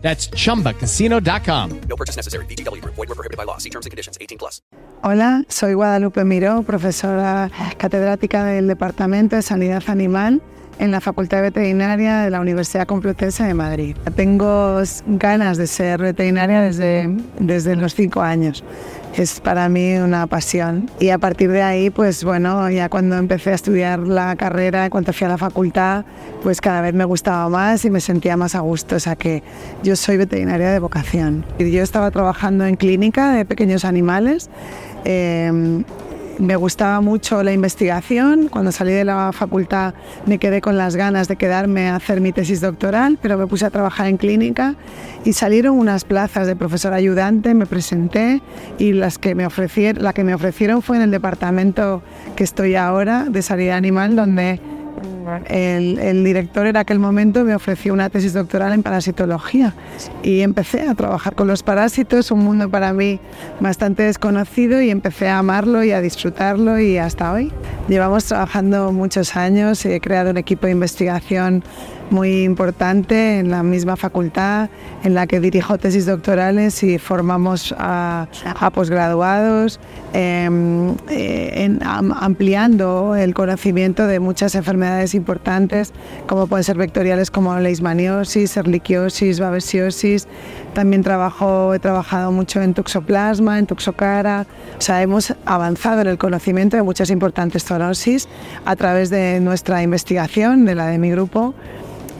That's chumbacasino.com. No purchase necessary. BGW. Void were prohibited by law. See terms and conditions. 18 plus. Hola, soy Guadalupe Miró, profesora catedrática del Departamento de Sanidad Animal en la Facultad de Veterinaria de la Universidad Complutense de Madrid. Tengo ganas de ser veterinaria desde, desde los cinco años. Es para mí una pasión. Y a partir de ahí, pues bueno, ya cuando empecé a estudiar la carrera, cuando fui a la facultad, pues cada vez me gustaba más y me sentía más a gusto. O sea que yo soy veterinaria de vocación. Y yo estaba trabajando en clínica de pequeños animales. eh, me gustaba mucho la investigación. Cuando salí de la facultad me quedé con las ganas de quedarme a hacer mi tesis doctoral, pero me puse a trabajar en clínica y salieron unas plazas de profesor ayudante, me presenté y las que me ofrecieron, la que me ofrecieron fue en el departamento que estoy ahora de sanidad animal, donde el, el director en aquel momento me ofreció una tesis doctoral en parasitología y empecé a trabajar con los parásitos, un mundo para mí bastante desconocido y empecé a amarlo y a disfrutarlo y hasta hoy. Llevamos trabajando muchos años he creado un equipo de investigación muy importante en la misma facultad en la que dirijo tesis doctorales y formamos a, a posgraduados, eh, eh, en, am, ampliando el conocimiento de muchas enfermedades importantes como pueden ser vectoriales como leishmaniosis, erliquiosis, babesiosis. También trabajo, he trabajado mucho en toxoplasma, en toxocara. O sea, hemos avanzado en el conocimiento de muchas importantes zoonosis a través de nuestra investigación, de la de mi grupo.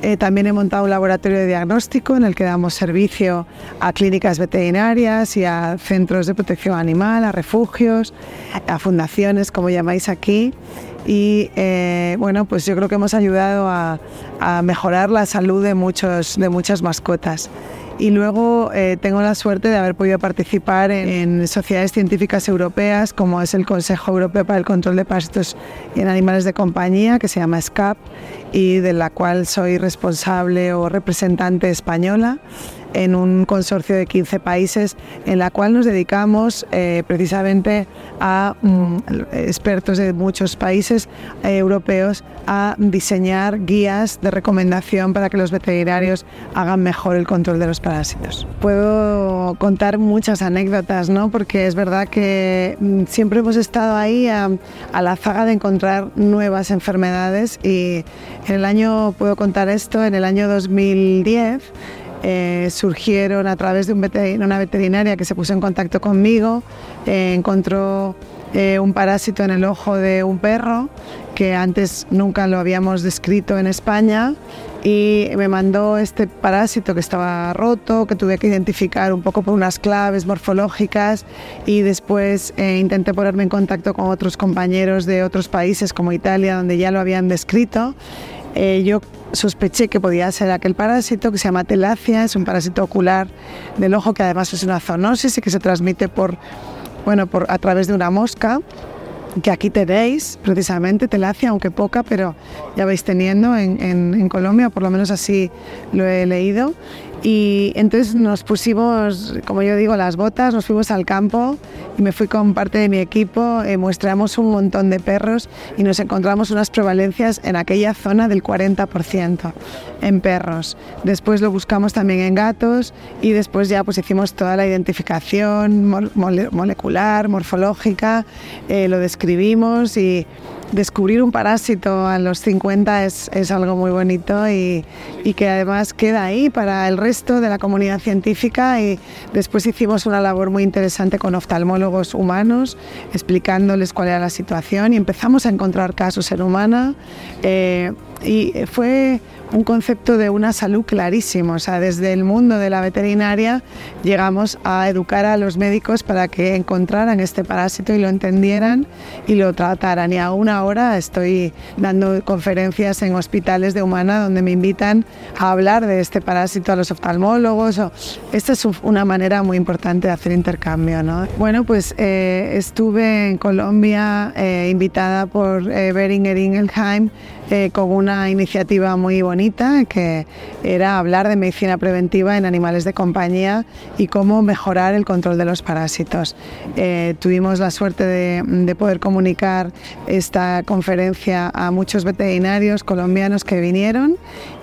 Eh, también he montado un laboratorio de diagnóstico en el que damos servicio a clínicas veterinarias y a centros de protección animal, a refugios, a fundaciones, como llamáis aquí. Y eh, bueno, pues yo creo que hemos ayudado a, a mejorar la salud de, muchos, de muchas mascotas y luego eh, tengo la suerte de haber podido participar en, en, sociedades científicas europeas como es el Consejo Europeo para el Control de Parásitos en Animales de Compañía, que se llama SCAP, y de la cual soy responsable o representante española en un consorcio de 15 países en la cual nos dedicamos eh, precisamente a mm, expertos de muchos países eh, europeos a diseñar guías de recomendación para que los veterinarios hagan mejor el control de los parásitos. Puedo contar muchas anécdotas, ¿no? porque es verdad que mm, siempre hemos estado ahí a, a la zaga de encontrar nuevas enfermedades y en el año, puedo contar esto, en el año 2010 eh, surgieron a través de una veterinaria que se puso en contacto conmigo, eh, encontró eh, un parásito en el ojo de un perro que antes nunca lo habíamos descrito en España y me mandó este parásito que estaba roto, que tuve que identificar un poco por unas claves morfológicas y después eh, intenté ponerme en contacto con otros compañeros de otros países como Italia donde ya lo habían descrito. Eh, yo sospeché que podía ser aquel parásito que se llama telacia, es un parásito ocular del ojo que además es una zoonosis y que se transmite por, bueno, por, a través de una mosca que aquí tenéis precisamente telacia, aunque poca, pero ya vais teniendo en, en, en Colombia, por lo menos así lo he leído. Y entonces nos pusimos, como yo digo, las botas, nos fuimos al campo y me fui con parte de mi equipo, eh, muestramos un montón de perros y nos encontramos unas prevalencias en aquella zona del 40% en perros. Después lo buscamos también en gatos y después ya pues hicimos toda la identificación mole molecular, morfológica, eh, lo describimos y descubrir un parásito a los 50 es, es algo muy bonito y, y, que además queda ahí para el resto de la comunidad científica y después hicimos una labor muy interesante con oftalmólogos humanos explicándoles cuál era la situación y empezamos a encontrar casos en humana. Eh, y fue un concepto de una salud clarísimo. O sea, desde el mundo de la veterinaria llegamos a educar a los médicos para que encontraran este parásito y lo entendieran y lo trataran. Y aún ahora estoy dando conferencias en hospitales de humana donde me invitan a hablar de este parásito a los oftalmólogos. Esta es una manera muy importante de hacer intercambio. ¿no? Bueno, pues eh, estuve en Colombia eh, invitada por eh, Beringer Ingelheim eh, con una iniciativa muy bonita que era hablar de medicina preventiva en animales de compañía y cómo mejorar el control de los parásitos. Eh, tuvimos la suerte de, poder comunicar esta conferencia a muchos veterinarios colombianos que vinieron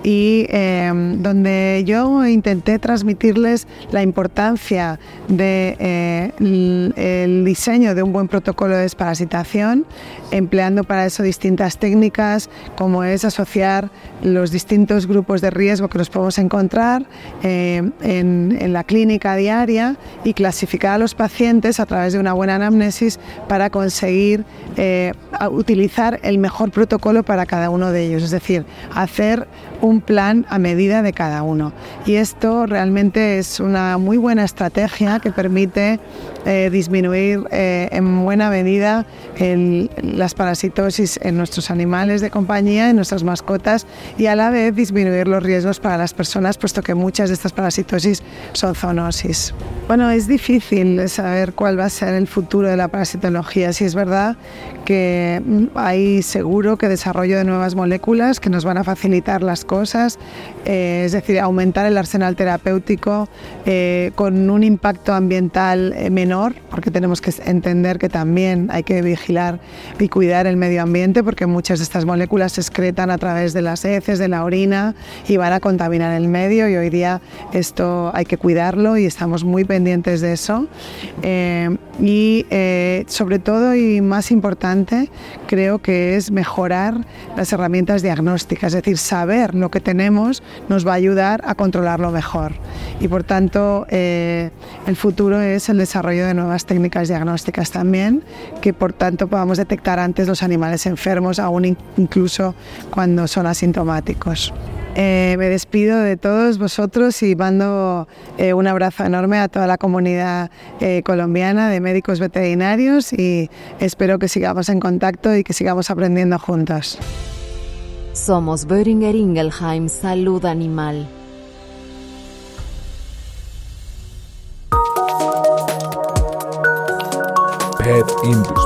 y eh, donde yo intenté transmitirles la importancia del de, diseño de un buen protocolo de desparasitación, empleando para eso distintas técnicas como es asociar los distintos grupos de riesgo que nos podemos encontrar eh, en, la clínica diaria y clasificar a los pacientes a través de una buena anamnesis para conseguir eh, utilizar el mejor protocolo para cada uno de ellos, es decir, hacer un plan a medida de cada uno. Y esto realmente es una muy buena estrategia que permite eh, disminuir en buena medida las parasitosis en nuestros animales de compañía, en nuestras mascotas y a la vez disminuir los riesgos para las personas, puesto que muchas de estas parasitosis son zoonosis. Bueno, es difícil saber cuál va a ser el futuro de la parasitología. Si es verdad que hay seguro que desarrollo de nuevas moléculas que nos van a facilitar las cosas, eh, es decir, aumentar el arsenal terapéutico eh, con un impacto ambiental eh, menor, porque tenemos que entender que también hay que vigilar y cuidar el medio ambiente, porque muchas de estas moléculas se excretan a través de las heces, de la orina y van a contaminar el medio y hoy día esto hay que cuidarlo y estamos muy pendientes de eso. y sobre todo y más importante, creo que es mejorar las herramientas diagnósticas, es decir, saber lo que tenemos nos va a ayudar a controlarlo mejor. Y por tanto, eh, el futuro es el desarrollo de nuevas técnicas diagnósticas también, que por tanto podamos detectar antes los animales enfermos, aún incluso cuando son asintomáticos. Eh, me despido de todos vosotros y mando eh, un abrazo enorme a toda la comunidad colombiana de médicos veterinarios y espero que sigamos en contacto y que sigamos aprendiendo juntos. Somos Böhringer Ingelheim Salud Animal. Pet Industry.